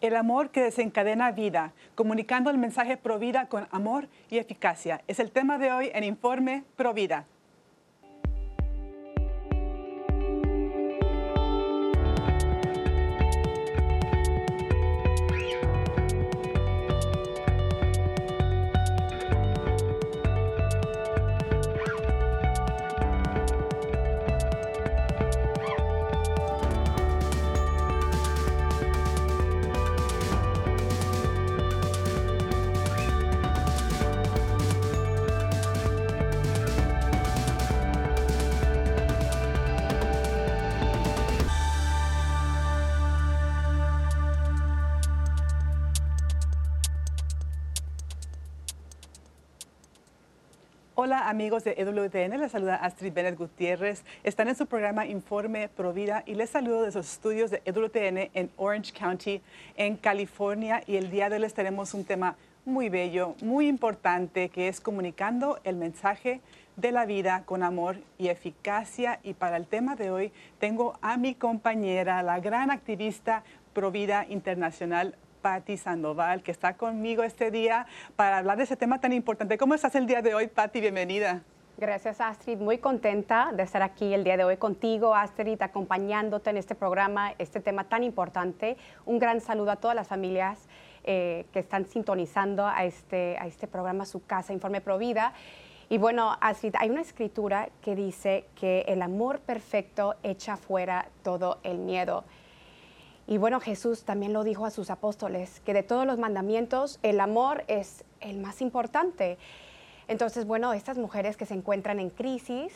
El amor que desencadena vida, comunicando el mensaje pro vida con amor y eficacia. Es el tema de hoy en Informe Pro amigos de EWTN, les saluda Astrid Bennett Gutiérrez. Están en su programa Informe Provida y les saludo de sus estudios de EWTN en Orange County, en California. Y el día de hoy les tenemos un tema muy bello, muy importante, que es comunicando el mensaje de la vida con amor y eficacia. Y para el tema de hoy tengo a mi compañera, la gran activista Provida Internacional, Patti Sandoval, que está conmigo este día para hablar de ese tema tan importante. ¿Cómo estás el día de hoy, Patti? Bienvenida. Gracias, Astrid. Muy contenta de estar aquí el día de hoy contigo, Astrid, acompañándote en este programa, este tema tan importante. Un gran saludo a todas las familias eh, que están sintonizando a este, a este programa, su casa, Informe Provida. Y bueno, Astrid, hay una escritura que dice que el amor perfecto echa fuera todo el miedo. Y bueno, Jesús también lo dijo a sus apóstoles, que de todos los mandamientos el amor es el más importante. Entonces, bueno, estas mujeres que se encuentran en crisis,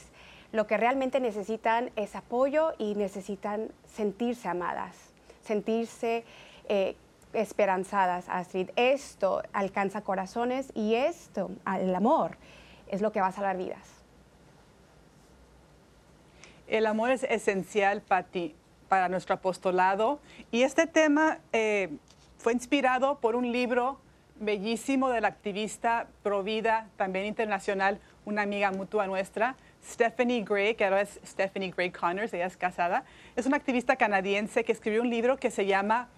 lo que realmente necesitan es apoyo y necesitan sentirse amadas, sentirse eh, esperanzadas, Astrid. Esto alcanza corazones y esto, el amor, es lo que va a salvar vidas. El amor es esencial para ti para nuestro apostolado. Y este tema eh, fue inspirado por un libro bellísimo de la activista Provida, también internacional, una amiga mutua nuestra, Stephanie Gray, que ahora es Stephanie Gray Connors, ella es casada. Es una activista canadiense que escribió un libro que se llama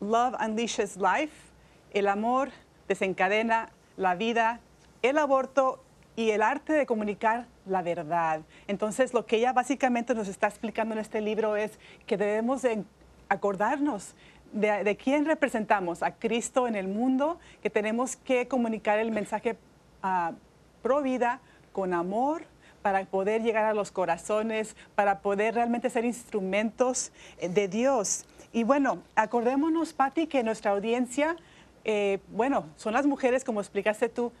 Love Unleashes Life, el amor desencadena la vida, el aborto y el arte de comunicar la verdad. Entonces, lo que ella básicamente nos está explicando en este libro es que debemos acordarnos de, quién representamos, a Cristo en el mundo, que tenemos que comunicar el mensaje uh, pro vida con amor para poder llegar a los corazones, para poder realmente ser instrumentos eh, de Dios. Y bueno, acordémonos, Patti, que nuestra audiencia, eh, bueno, son las mujeres, como explicaste tú,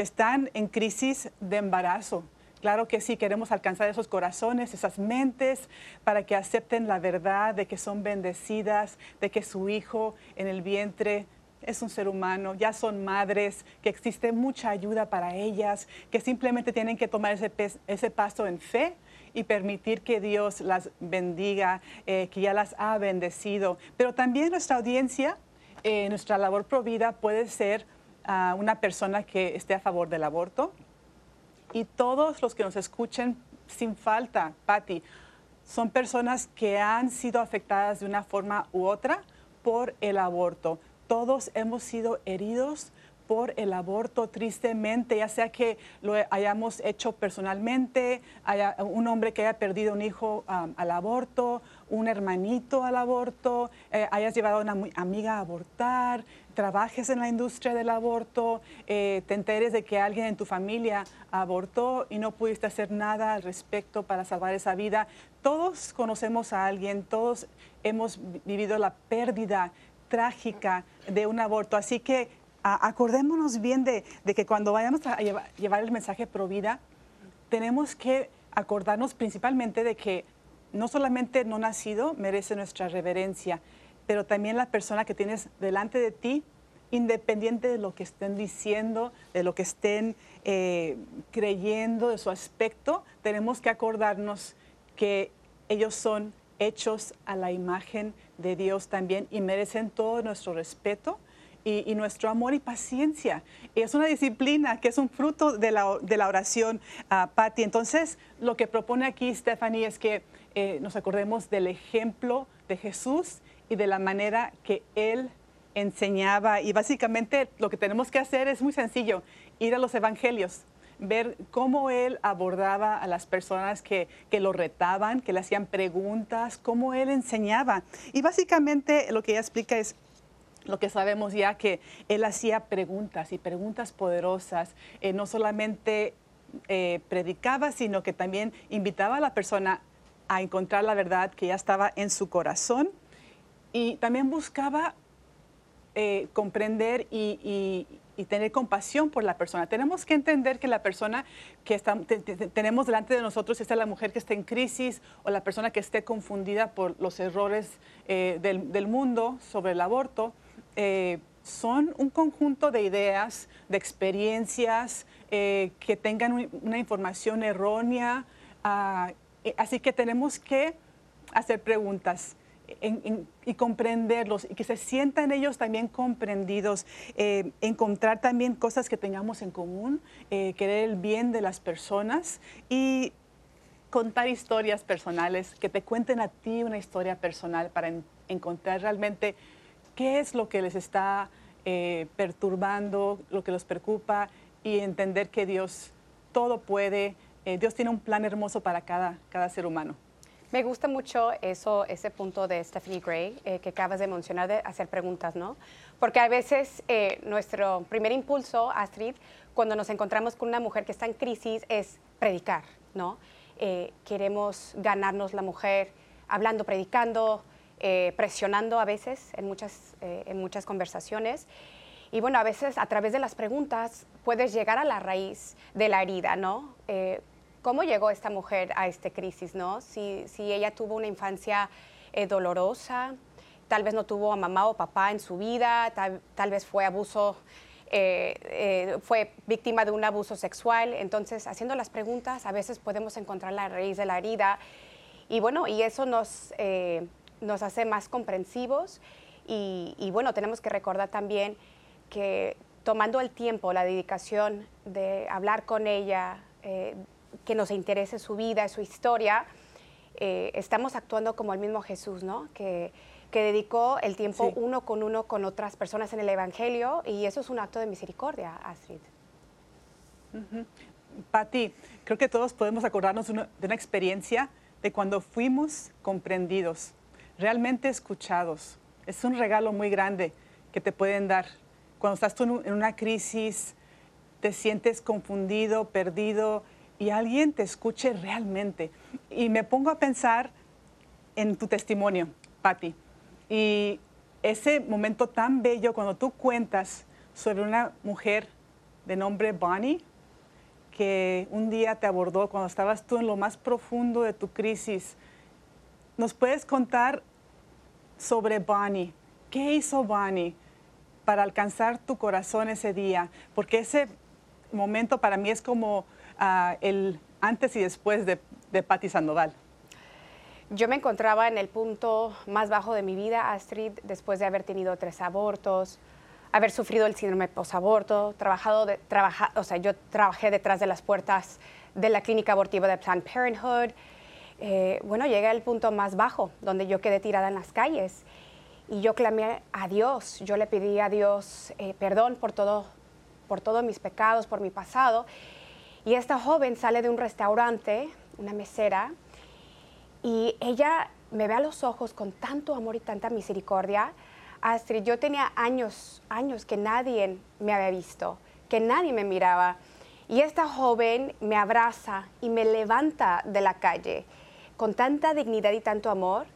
que están en crisis de embarazo. Claro que sí, queremos alcanzar esos corazones, esas mentes, para que acepten la verdad de que son bendecidas, de que su hijo en el vientre es un ser humano, ya son madres, que existe mucha ayuda para ellas, que simplemente tienen que tomar ese, ese paso en fe y permitir que Dios las bendiga, eh, que ya las ha bendecido. Pero también nuestra audiencia, eh, nuestra labor provida puede ser a una persona que esté a favor del aborto. Y todos los que nos escuchen sin falta, Patti, son personas que han sido afectadas de una forma u otra por el aborto. Todos hemos sido heridos por el aborto, tristemente, ya sea que lo hayamos hecho personalmente, haya un hombre que haya perdido un hijo al aborto, un hermanito al aborto, eh, hayas llevado a una amiga a abortar, trabajes en la industria del aborto, eh, te enteres de que alguien en tu familia abortó y no pudiste hacer nada al respecto para salvar esa vida. Todos conocemos a alguien, todos hemos vivido la pérdida trágica de un aborto, así que acordémonos bien de, que cuando vayamos a llevar, el mensaje pro vida, tenemos que acordarnos principalmente de que no solamente no nacido merece nuestra reverencia, pero también la persona que tienes delante de ti, independiente de lo que estén diciendo, de lo que estén eh, creyendo, de su aspecto, tenemos que acordarnos que ellos son hechos a la imagen de Dios también y merecen todo nuestro respeto y, nuestro amor y paciencia. Es una disciplina que es un fruto de la, oración, uh. Entonces, lo que propone aquí Stephanie es que eh, nos acordemos del ejemplo de Jesús y de la manera que Él enseñaba y básicamente lo que tenemos que hacer es muy sencillo, ir a los evangelios, ver cómo él abordaba a las personas que, que, lo retaban, que le hacían preguntas, cómo él enseñaba. Y básicamente lo que ella explica es lo que sabemos ya que él hacía preguntas y preguntas poderosas, eh, no solamente eh, predicaba, sino que también invitaba a la persona a encontrar la verdad que ya estaba en su corazón y también buscaba eh, comprender y, tener compasión por la persona. Tenemos que entender que la persona que tenemos delante de nosotros, esta es la mujer que está en crisis o la persona que esté confundida por los errores del, mundo sobre el aborto, eh, son un conjunto de ideas, de experiencias eh, que tengan una información errónea. Ah, eh, así que tenemos que hacer preguntas y comprenderlos y que se sientan ellos también comprendidos, encontrar también cosas que tengamos en común, querer el bien de las personas y contar historias personales, que te cuenten a ti una historia personal para encontrar realmente qué es lo que les está eh, perturbando, lo que los preocupa y entender que Dios todo puede, eh, Dios tiene un plan hermoso para cada, cada ser humano. Me gusta mucho eso, ese punto de Stephanie Gray eh, que acabas de mencionar de hacer preguntas, ¿no? Porque a veces nuestro primer impulso, Astrid, cuando nos encontramos con una mujer que está en crisis es predicar, ¿no? queremos ganarnos la mujer hablando, predicando, eh, presionando a veces en muchas, eh, en muchas conversaciones. Y bueno, a veces a través de las preguntas puedes llegar a la raíz de la herida, ¿no? Eh, ¿Cómo llegó esta mujer a esta crisis, no? Si, si ella tuvo una infancia dolorosa, tal vez no tuvo a mamá o papá en su vida, tal, tal vez fue abuso, fue víctima de un abuso sexual. Entonces, haciendo las preguntas, a veces podemos encontrar la raíz de la herida. Y bueno, y eso nos nos hace más comprensivos y, bueno, tenemos que recordar también que tomando el tiempo, la dedicación de hablar con ella, eh, que nos interese su vida, su historia, eh, estamos actuando como el mismo Jesús, ¿no? Que, que dedicó el tiempo uno con uno con otras personas en el Evangelio y eso es un acto de misericordia, Astrid. Pati, creo que todos podemos acordarnos de una experiencia de cuando fuimos comprendidos realmente escuchados. Es un regalo muy grande que te pueden dar. Cuando estás tú en una crisis, te sientes confundido, perdido y alguien te escuche realmente. Y me pongo a pensar en tu testimonio, Patti. Y ese momento tan bello cuando tú cuentas sobre una mujer de nombre Bonnie que un día te abordó cuando estabas tú en lo más profundo de tu crisis. ¿Nos puedes contar sobre Bonnie. ¿Qué hizo Bonnie para alcanzar tu corazón ese día? Porque ese momento para mí es como ah, el antes y después de, de Patti Sandoval. Yo me encontraba en el punto más bajo de mi vida, Astrid, después de haber tenido tres abortos, haber sufrido el síndrome posaborto, trabajado de, o sea, yo trabajé detrás de las puertas de la clínica abortiva de Planned Parenthood, eh, bueno, llegué al punto más bajo, donde yo quedé tirada en las calles. Y yo clamé a Dios, yo le pedí a Dios eh, perdón por todo, por todos mis pecados, por mi pasado. Y esta joven sale de un restaurante, una mesera, y ella me ve a los ojos con tanto amor y tanta misericordia. Astrid, yo tenía años, años que nadie me había visto, que nadie me miraba. Y esta joven me abraza y me levanta de la calle con tanta dignidad y tanto amor.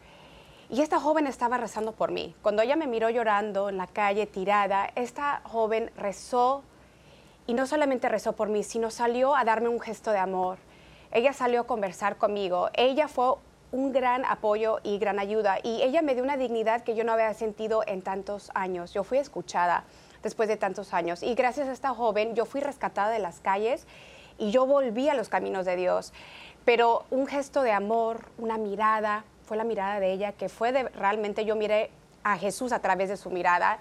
Y esta joven estaba rezando por mí. Cuando ella me miró llorando en la calle, tirada, esta joven rezó y no solamente rezó por mí, sino salió a darme un gesto de amor. Ella salió a conversar conmigo. Ella fue un gran apoyo y gran ayuda y ella me dio una dignidad que yo no había sentido en tantos años. Yo fui escuchada después de tantos años y gracias a esta joven yo fui rescatada de las calles y yo volví a los caminos de Dios pero un gesto de amor, una mirada, fue la mirada de ella, que fue de, realmente yo miré a Jesús a través de su mirada.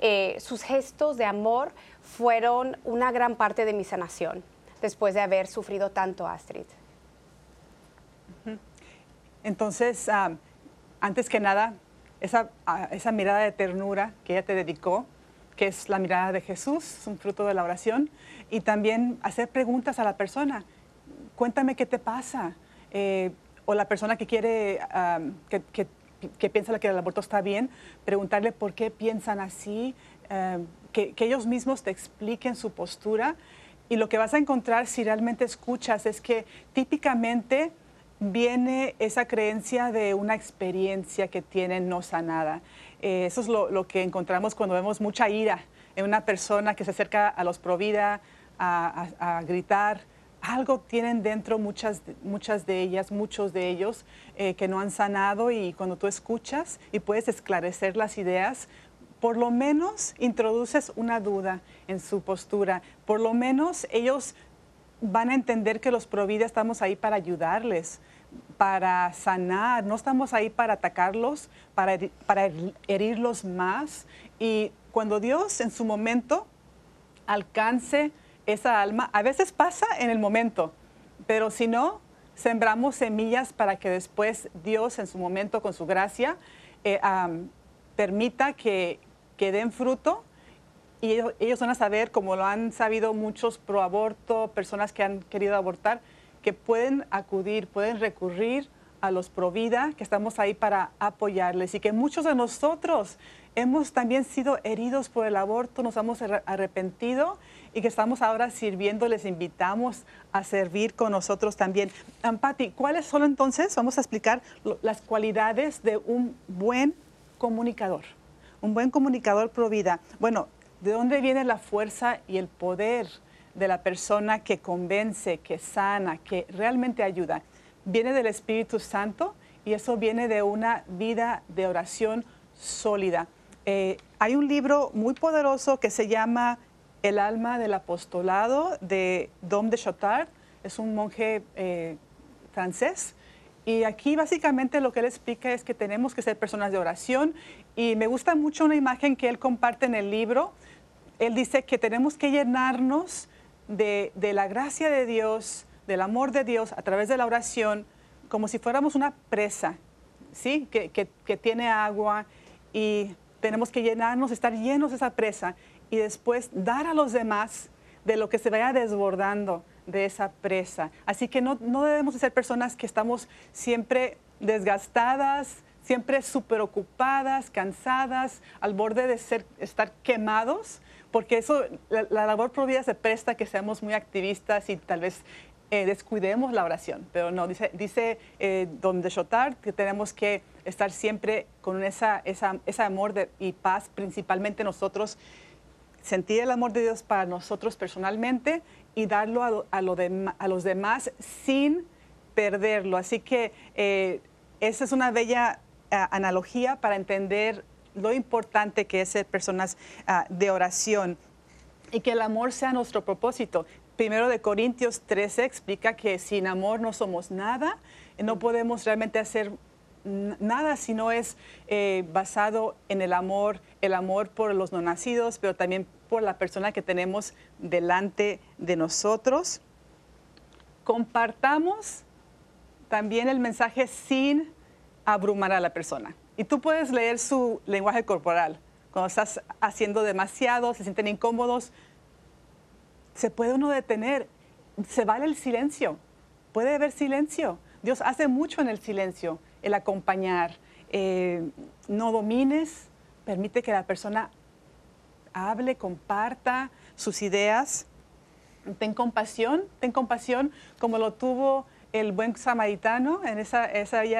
Eh, sus gestos de amor fueron una gran parte de mi sanación después de haber sufrido tanto, Astrid. Entonces, antes que nada, esa, mirada de ternura que ella te dedicó, que es la mirada de Jesús, es un fruto de la oración, y también hacer preguntas a la persona. Cuéntame qué te pasa. Eh, o la persona que quiere, que, que, piensa que el aborto está bien, preguntarle por qué piensan así, que, ellos mismos te expliquen su postura. Y lo que vas a encontrar si realmente escuchas es que típicamente viene esa creencia de una experiencia que tienen no sanada. Eh, eso es lo, que encontramos cuando vemos mucha ira en una persona que se acerca a los Provida a, a, gritar. Algo tienen dentro muchas, muchas de ellas, muchos de ellos, eh, que no han sanado y cuando tú escuchas y puedes esclarecer las ideas, por lo menos introduces una duda en su postura. Por lo menos ellos van a entender que los Provida estamos ahí para ayudarles, para sanar, no estamos ahí para atacarlos, para, para herirlos más. Y cuando Dios en su momento alcance esa alma, a veces pasa en el momento, pero si no, sembramos semillas para que después Dios en su momento con su gracia eh, permita que, que den fruto y ellos, van a saber, como lo han sabido muchos pro aborto, personas que han querido abortar, que pueden acudir, pueden recurrir a los pro vida, que estamos ahí para apoyarles y que muchos de nosotros hemos también sido heridos por el aborto, nos hemos arrepentido y que estamos ahora sirviendo, les invitamos a servir con nosotros también. Ampati, ¿cuáles son entonces, vamos a explicar las cualidades de un buen comunicador? Un buen comunicador pro vida. Bueno, ¿De dónde viene la fuerza y el poder de la persona que convence, que sana, que realmente ayuda? Viene del Espíritu Santo y eso viene de una vida de oración sólida. Eh, hay un libro muy poderoso que se llama El alma del apostolado de Dom de Chotard. Es un monje eh, francés. Y aquí básicamente lo que él explica es que tenemos que ser personas de oración. Y me gusta mucho una imagen que él comparte en el libro él dice que tenemos que llenarnos de, la gracia de Dios, del amor de Dios a través de la oración, como si fuéramos una presa, ¿sí? Que, tiene agua y tenemos que llenarnos, estar llenos de esa presa y después dar a los demás de lo que se vaya desbordando de esa presa. Así que no, no debemos ser personas que estamos siempre desgastadas, siempre súper ocupadas, cansadas, al borde de ser, estar quemados, porque eso, la, labor provida se presta que seamos muy activistas y tal vez eh, descuidemos la oración. Pero no, dice, dice eh, Don de que tenemos que estar siempre con esa, esa, ese amor y paz, principalmente nosotros, sentir el amor de Dios para nosotros personalmente y darlo a, a, lo a los demás sin perderlo. Así que eh, esa es una bella analogía para entender lo importante que es ser personas ah, de oración y que el amor sea nuestro propósito. Primero de Corintios 13 explica que sin amor no somos nada, no podemos realmente hacer nada si no es eh, basado en el amor, el amor por los no nacidos, pero también por la persona que tenemos delante de nosotros. Compartamos también el mensaje sin abrumar a la persona. Y tú puedes leer su lenguaje corporal. Cuando estás haciendo demasiado, se sienten incómodos, se puede uno detener. Se vale el silencio. Puede haber silencio. Dios hace mucho en el silencio, el acompañar. Eh, no domines, permite que la persona hable, comparta sus ideas. Ten compasión, ten compasión como lo tuvo el buen samaritano en esa,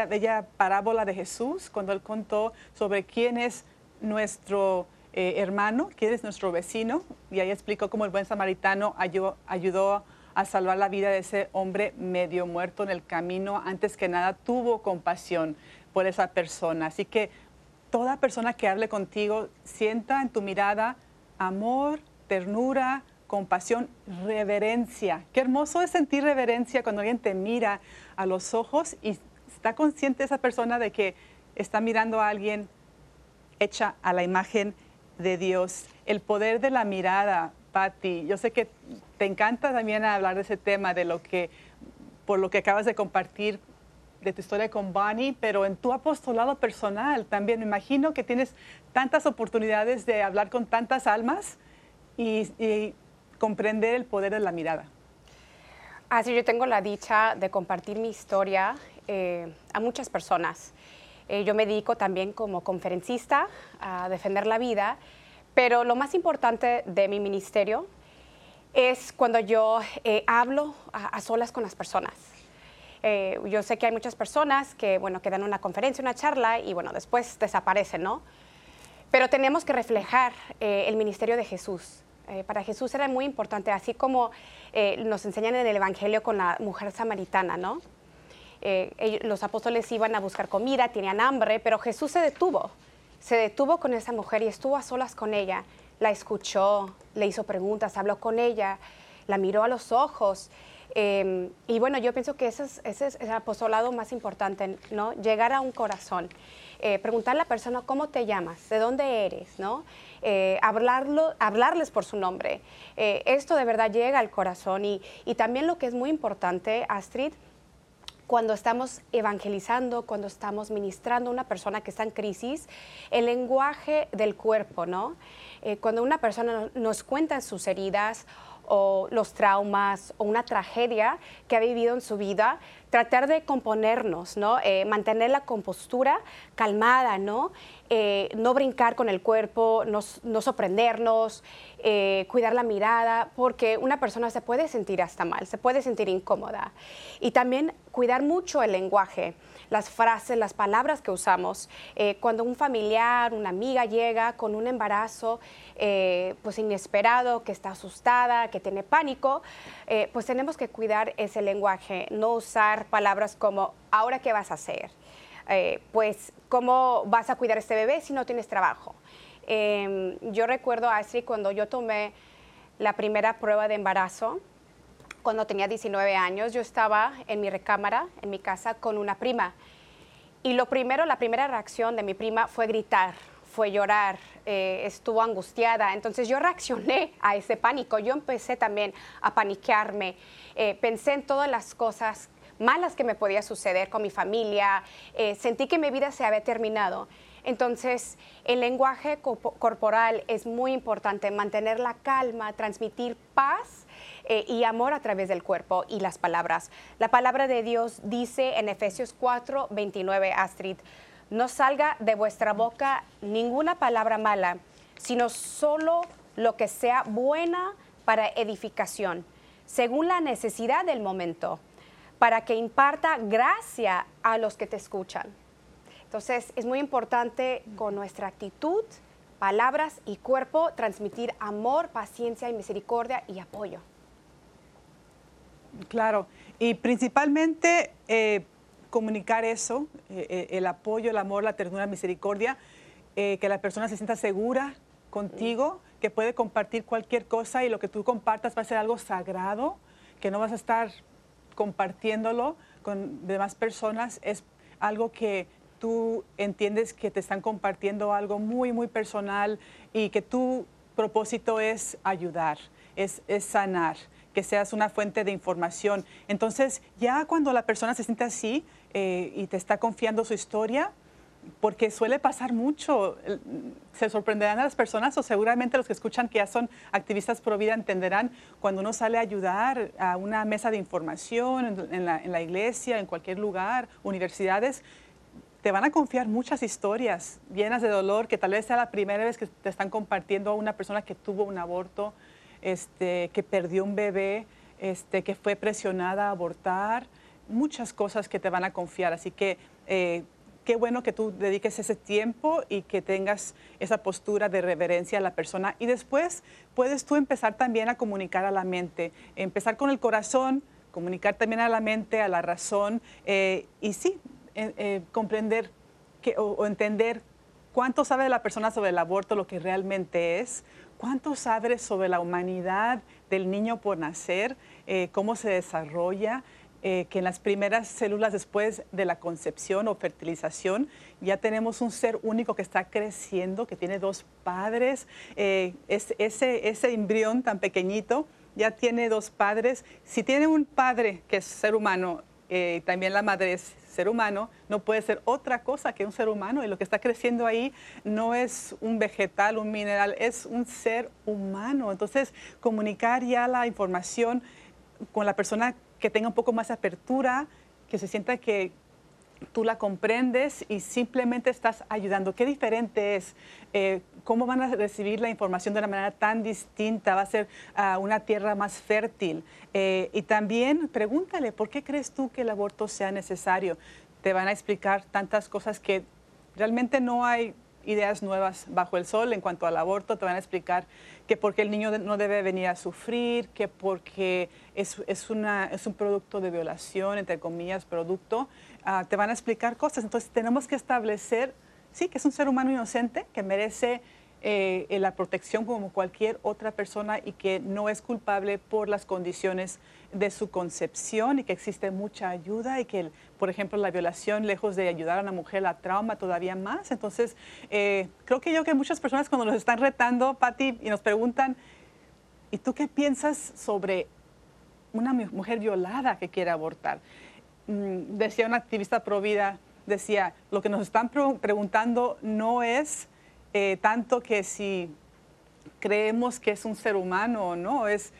bella, parábola de Jesús, cuando él contó sobre quién es nuestro eh, hermano, quién es nuestro vecino, y ahí explicó cómo el buen samaritano ayudó, ayudó a salvar la vida de ese hombre medio muerto en el camino. Antes que nada, tuvo compasión por esa persona. Así que toda persona que hable contigo, sienta en tu mirada amor, ternura, compasión, reverencia. Qué hermoso es sentir reverencia cuando alguien te mira a los ojos y está consciente esa persona de que está mirando a alguien hecha a la imagen de Dios. El poder de la mirada, Patti. Yo sé que te encanta también hablar de ese tema, de lo que, por lo que acabas de compartir, de tu historia con Bonnie, pero en tu apostolado personal también. Me imagino que tienes tantas oportunidades de hablar con tantas almas y, comprender el poder de la mirada. Así yo tengo la dicha de compartir mi historia eh, a muchas personas. Eh, yo me dedico también como conferencista a defender la vida, pero lo más importante de mi ministerio es cuando yo eh, hablo a, solas con las personas. Eh, yo sé que hay muchas personas que, bueno, que dan una conferencia, una charla y, bueno, después desaparecen, ¿no? Pero tenemos que reflejar el ministerio de Jesús. para Jesús era muy importante, así como nos enseñan en el Evangelio con la mujer samaritana, ¿no? Eh, los apóstoles iban a buscar comida, tenían hambre, pero Jesús se detuvo. Se detuvo con esa mujer y estuvo a solas con ella. La escuchó, le hizo preguntas, habló con ella, la miró a los ojos. Em, y bueno, yo pienso que ese es, el apostolado más importante, ¿no? Llegar a un corazón. Eh, preguntarle a la persona cómo te llamas, de dónde eres, ¿no? Eh, hablarlo, hablarles por su nombre. esto de verdad llega al corazón y también lo que es muy importante, Astrid, cuando estamos evangelizando, cuando estamos ministrando a una persona que está en crisis, el lenguaje del cuerpo, ¿no? Eh, cuando una persona nos cuenta sus heridas o los traumas o una tragedia que ha vivido en su vida, tratar de componernos, ¿no? Eh, mantener la compostura calmada, ¿no? Eh, no brincar con el cuerpo, no, sorprendernos, eh, cuidar la mirada, porque una persona se puede sentir hasta mal, se puede sentir incómoda. Y también cuidar mucho el lenguaje, las frases, las palabras que usamos. Eh, cuando un familiar, una amiga llega con un embarazo pues inesperado, que está asustada, que tiene pánico, pues tenemos que cuidar ese lenguaje, no usar palabras como, ahora qué vas a hacer. Eh, pues, ¿cómo vas a cuidar a este bebé si no tienes trabajo? Em, yo recuerdo, así cuando yo tomé la primera prueba de embarazo, cuando tenía 19 años, yo estaba en mi recámara, en mi casa, con una prima. Y lo primero, la primera reacción de mi prima fue gritar, fue llorar, eh, estuvo angustiada. Entonces yo reaccioné a ese pánico. Yo empecé también a paniquearme. Eh, pensé en todas las cosas malas que me podía suceder con mi familia, eh, sentí que mi vida se había terminado. Entonces, el lenguaje corporal es muy importante, mantener la calma, transmitir paz eh, y amor a través del cuerpo y las palabras. La palabra de Dios dice en Efesios 4, 29, Astrid, no salga de vuestra boca ninguna palabra mala, sino solo lo que sea buena para edificación, según la necesidad del momento para que imparta gracia a los que te escuchan. Entonces, es muy importante con nuestra actitud, palabras y cuerpo transmitir amor, paciencia y misericordia y apoyo. Claro, y principalmente eh, comunicar eso, eh, eh, el apoyo, el amor, la ternura, la misericordia, que la persona se sienta segura contigo, que puede compartir cualquier cosa y lo que tú compartas va a ser algo sagrado, que no vas a estar compartiéndolo con demás personas. Es algo que tú entiendes que te están compartiendo algo muy, muy personal y que tu propósito es ayudar, es, sanar, que seas una fuente de información. Entonces, ya cuando la persona se siente así eh, y te está confiando su historia, porque suele pasar mucho. Se sorprenderán a las personas o seguramente los que escuchan que ya son activistas pro vida entenderán cuando uno sale a ayudar a una mesa de información en, la, en la, iglesia, en cualquier lugar, universidades, te van a confiar muchas historias llenas de dolor que tal vez sea la primera vez que te están compartiendo a una persona que tuvo un aborto, este, que perdió un bebé, este, que fue presionada a abortar, muchas cosas que te van a confiar. Así que eh, qué bueno que tú dediques ese tiempo y que tengas esa postura de reverencia a la persona. Y después puedes tú empezar también a comunicar a la mente, empezar con el corazón, comunicar también a la mente, a la razón, eh, y sí, eh, comprender que, o, entender cuánto sabe la persona sobre el aborto, lo que realmente es, cuánto sabe sobre la humanidad del niño por nacer, cómo se desarrolla. Eh, que en las primeras células después de la concepción o fertilización ya tenemos un ser único que está creciendo, que tiene dos padres. Eh, ese embrión tan pequeñito ya tiene dos padres. Si tiene un padre que es ser humano, eh, también la madre es ser humano, no puede ser otra cosa que un ser humano y lo que está creciendo ahí no es un vegetal, un mineral, es un ser humano. Entonces, comunicar ya la información con la persona que tenga un poco más apertura, que se sienta que tú la comprendes y simplemente estás ayudando. Qué diferente es, eh, cómo van a recibir la información de una manera tan distinta, va a ser ah, una tierra más fértil. Eh, y también pregúntale, ¿por qué crees tú que el aborto sea necesario? Te van a explicar tantas cosas que realmente no hay ideas nuevas bajo el sol en cuanto al aborto, te van a explicar que porque el niño no debe venir a sufrir, que porque es, es, una, es un producto de violación, entre comillas, producto, Ah, te van a explicar cosas. Entonces tenemos que establecer, sí, que es un ser humano inocente, que merece eh, la protección como cualquier otra persona y que no es culpable por las condiciones de su concepción y que existe mucha ayuda y que, por ejemplo, la violación, lejos de ayudar a una mujer, la trauma todavía más. Entonces, eh, creo que yo que muchas personas cuando nos están retando, Patti, y nos preguntan, ¿y tú qué piensas sobre una mujer violada que quiere abortar? Mm, decía una activista pro vida, decía, lo que nos están preguntando no es eh, tanto que si creemos que es un ser humano o no, es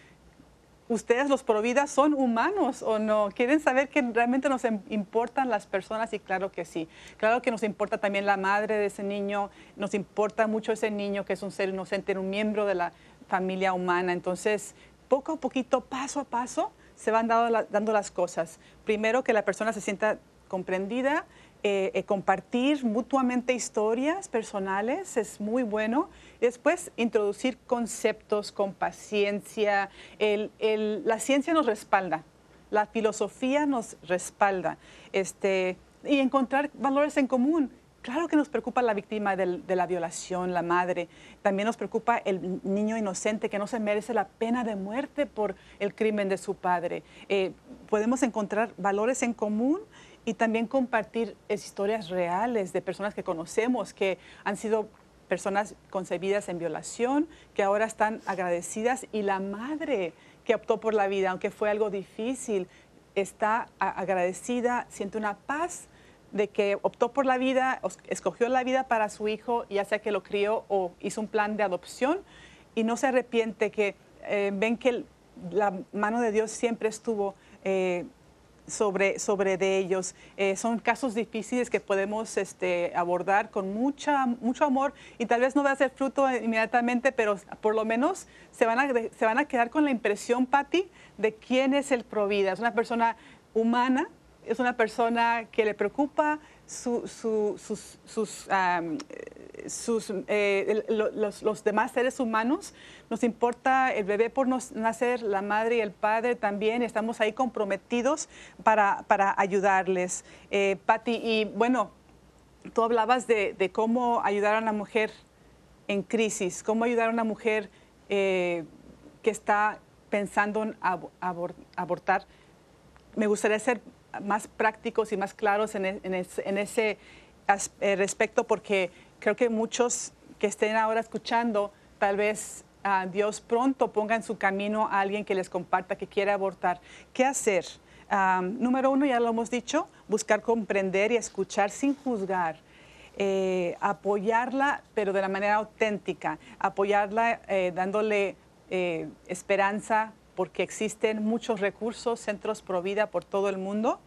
ustedes los pro vida son humanos o no. Quieren saber que realmente nos importan las personas y claro que sí. Claro que nos importa también la madre de ese niño, nos importa mucho ese niño que es un ser inocente, un miembro de la familia humana. Entonces, poco a poquito, paso a paso, se van dando, las cosas. Primero, que la persona se sienta comprendida, eh, eh, compartir mutuamente historias personales es muy bueno. Después, introducir conceptos con paciencia. la ciencia nos respalda, la filosofía nos respalda. Este, y encontrar valores en común. Claro que nos preocupa la víctima de la violación, la madre. También nos preocupa el niño inocente que no se merece la pena de muerte por el crimen de su padre. Eh, podemos encontrar valores en común y también compartir historias reales de personas que conocemos que han sido personas concebidas en violación, que ahora están agradecidas y la madre que optó por la vida, aunque fue algo difícil, está agradecida, siente una paz de que optó por la vida, escogió la vida para su hijo, ya sea que lo crió o hizo un plan de adopción y no se arrepiente, que eh, ven que la mano de Dios siempre estuvo eh, sobre, sobre de ellos. Eh, son casos difíciles que podemos este, abordar con mucha, mucho amor y tal vez no va a ser fruto inmediatamente, pero por lo menos se van a, se van a quedar con la impresión, Patti, de quién es el Provida. Es una persona humana, es una persona que le preocupa sus, sus eh, los, demás seres humanos. Nos importa el bebé por nacer, la madre y el padre también. Estamos ahí comprometidos para, para ayudarles. Eh, Patti, y bueno, tú hablabas de, cómo ayudar a una mujer en crisis, cómo ayudar a una mujer eh, que está pensando en abortar. Me gustaría ser más prácticos y más claros en, e, ese eh, respecto porque creo que muchos que estén ahora escuchando, tal vez uh, Dios pronto ponga en su camino a alguien que les comparta que quiere abortar. ¿Qué hacer? número uno, ya lo hemos dicho, buscar comprender y escuchar sin juzgar. Eh, apoyarla, pero de la manera auténtica, apoyarla eh, dándole esperanza, porque existen muchos recursos, centros pro vida por todo el mundo,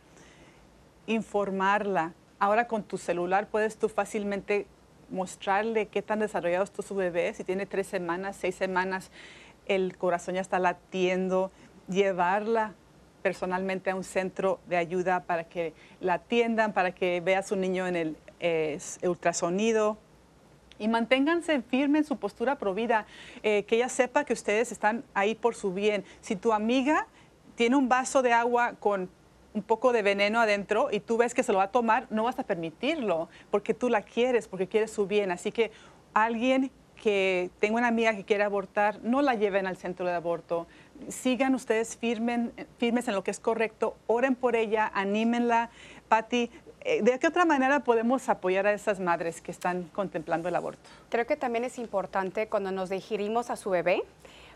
informarla. Ahora con tu celular puedes tú fácilmente mostrarle qué tan desarrollado está su bebé, si tiene tres semanas, seis semanas, el corazón ya está latiendo, llevarla personalmente a un centro de ayuda para que la atiendan, para que vea a su niño en el ultrasonido, y manténganse firmes en su postura provida, eh, que ella sepa que ustedes están ahí por su bien. Si tu amiga tiene un vaso de agua con un poco de veneno adentro y tú ves que se lo va a tomar, no vas a permitirlo porque tú la quieres, porque quieres su bien. Así que alguien que tenga una amiga que quiere abortar, no la lleven al centro de aborto. Sigan ustedes firmen, firmes en lo que es correcto, oren por ella, anímenla. Patti, ¿De qué otra manera podemos apoyar a esas madres que están contemplando el aborto? Creo que también es importante cuando nos digerimos a su bebé,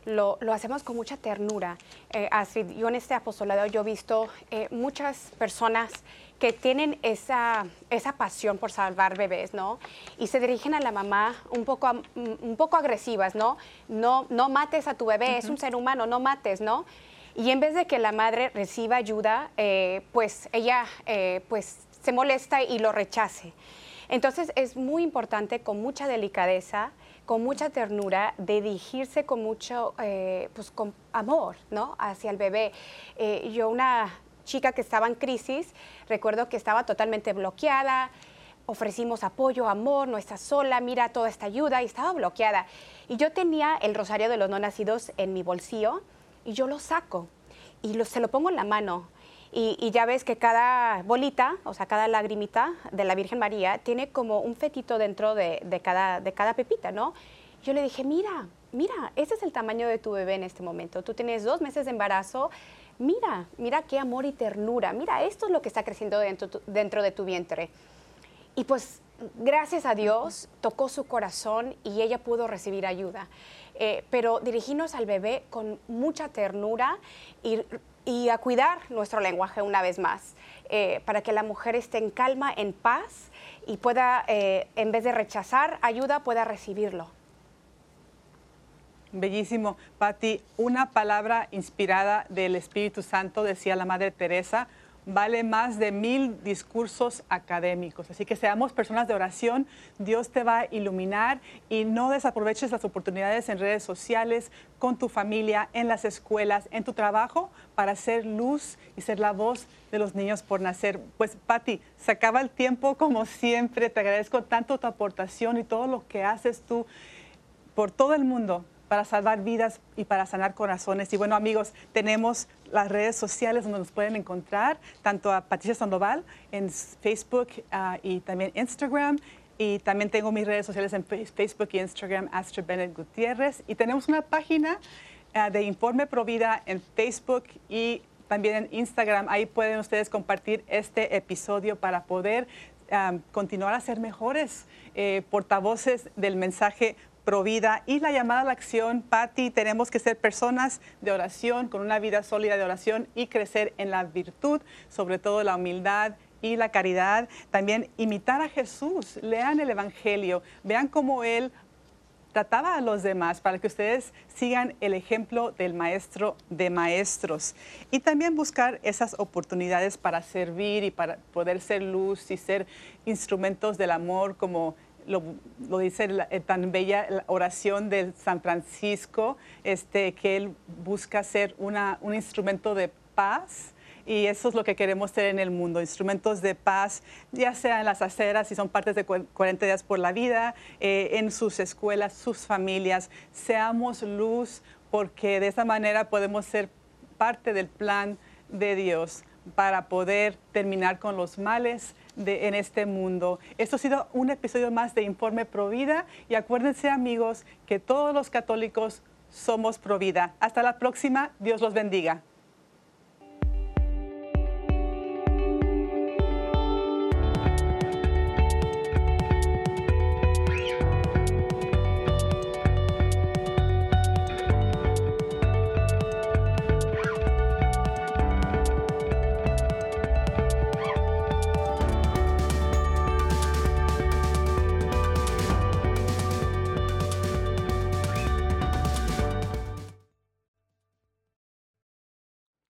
lo, hacemos con mucha ternura. Eh, así, yo en este apostolado yo he visto eh, muchas personas que tienen esa, esa pasión por salvar bebés, ¿no? Y se dirigen a la mamá un poco, un poco agresivas, ¿no? No, no mates a tu bebé, es un ser humano, no mates, ¿no? Y en vez de que la madre reciba ayuda, eh, pues ella eh, pues se molesta y lo rechace. Entonces es muy importante con mucha delicadeza, con mucha ternura, dirigirse con mucho eh, pues, con amor ¿no? hacia el bebé. yo una chica que estaba en crisis, recuerdo que estaba totalmente bloqueada, ofrecimos apoyo, amor, no estás sola, mira toda esta ayuda y estaba bloqueada. Y yo tenía el rosario de los no nacidos en mi bolsillo y yo lo saco y se lo pongo en la mano. Y, ya ves que cada bolita, o sea, cada lagrimita de la Virgen María tiene como un fetito dentro de, cada, de cada pepita, ¿no? Yo le dije, mira, mira, ese es el tamaño de tu bebé en este momento. Tú tienes dos meses de embarazo, mira, mira qué amor y ternura, mira, esto es lo que está creciendo dentro, dentro de tu vientre. Y pues gracias a Dios tocó su corazón y ella pudo recibir ayuda. Eh, pero dirigirnos al bebé con mucha ternura y, a cuidar nuestro lenguaje una vez más, eh, para que la mujer esté en calma, en paz y pueda, eh, en vez de rechazar ayuda, pueda recibirlo. Bellísimo. Patti, una palabra inspirada del Espíritu Santo, decía la Madre Teresa, vale más de mil discursos académicos. Así que seamos personas de oración, Dios te va a iluminar y no desaproveches las oportunidades en redes sociales, con tu familia, en las escuelas, en tu trabajo, para ser luz y ser la voz de los niños por nacer. Pues Patti, se acaba el tiempo como siempre, te agradezco tanto tu aportación y todo lo que haces tú por todo el mundo para salvar vidas y para sanar corazones. Y bueno, amigos, tenemos las redes sociales donde nos pueden encontrar, tanto a Patricia Sandoval en Facebook ah, y también Instagram. Y también tengo mis redes sociales en Facebook y Instagram, Astrid Bennett Gutiérrez. Y tenemos una página ah, de Informe Provida en Facebook y también en Instagram. Ahí pueden ustedes compartir este episodio para poder ah, continuar a ser mejores eh, portavoces del mensaje Provida y la llamada a la acción, Patti, tenemos que ser personas de oración, con una vida sólida de oración y crecer en la virtud, sobre todo la humildad y la caridad. También imitar a Jesús, lean el Evangelio, vean cómo Él trataba a los demás para que ustedes sigan el ejemplo del maestro de maestros y también buscar esas oportunidades para servir y para poder ser luz y ser instrumentos del amor como lo, dice eh, tan bella oración de San Francisco, este, que él busca ser una, un instrumento de paz. Y eso es lo que queremos ser en el mundo, instrumentos de paz, ya sea en las aceras, si son partes de 40 días por la vida, eh, en sus escuelas, sus familias. Seamos luz porque de esa manera podemos ser parte del plan de Dios para poder terminar con los males en este mundo. Esto ha sido un episodio más de Informe Provida y acuérdense amigos que todos los católicos somos Provida. Hasta la próxima, Dios los bendiga.